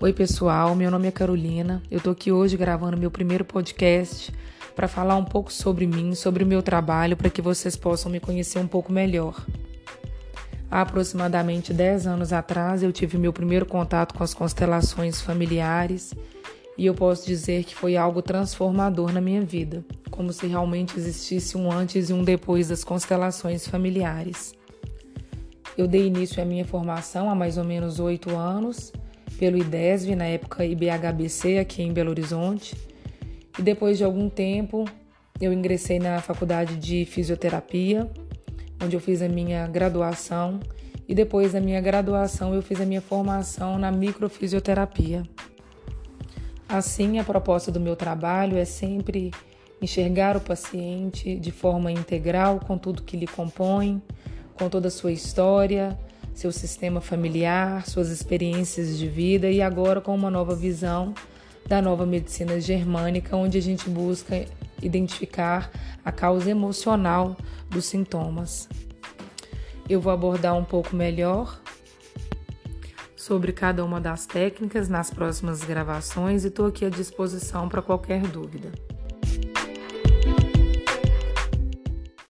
Oi, pessoal, meu nome é Carolina. Eu tô aqui hoje gravando meu primeiro podcast para falar um pouco sobre mim, sobre o meu trabalho, para que vocês possam me conhecer um pouco melhor. Há aproximadamente 10 anos atrás, eu tive meu primeiro contato com as constelações familiares e eu posso dizer que foi algo transformador na minha vida, como se realmente existisse um antes e um depois das constelações familiares. Eu dei início à minha formação há mais ou menos oito anos, pelo IDESV, na época IBHBC, aqui em Belo Horizonte. E depois de algum tempo, eu ingressei na faculdade de fisioterapia, onde eu fiz a minha graduação. E depois da minha graduação, eu fiz a minha formação na microfisioterapia. Assim, a proposta do meu trabalho é sempre enxergar o paciente de forma integral, com tudo que lhe compõe, com toda a sua história, seu sistema familiar, suas experiências de vida e agora com uma nova visão da nova medicina germânica, onde a gente busca identificar a causa emocional dos sintomas. Eu vou abordar um pouco melhor sobre cada uma das técnicas nas próximas gravações e estou aqui à disposição para qualquer dúvida.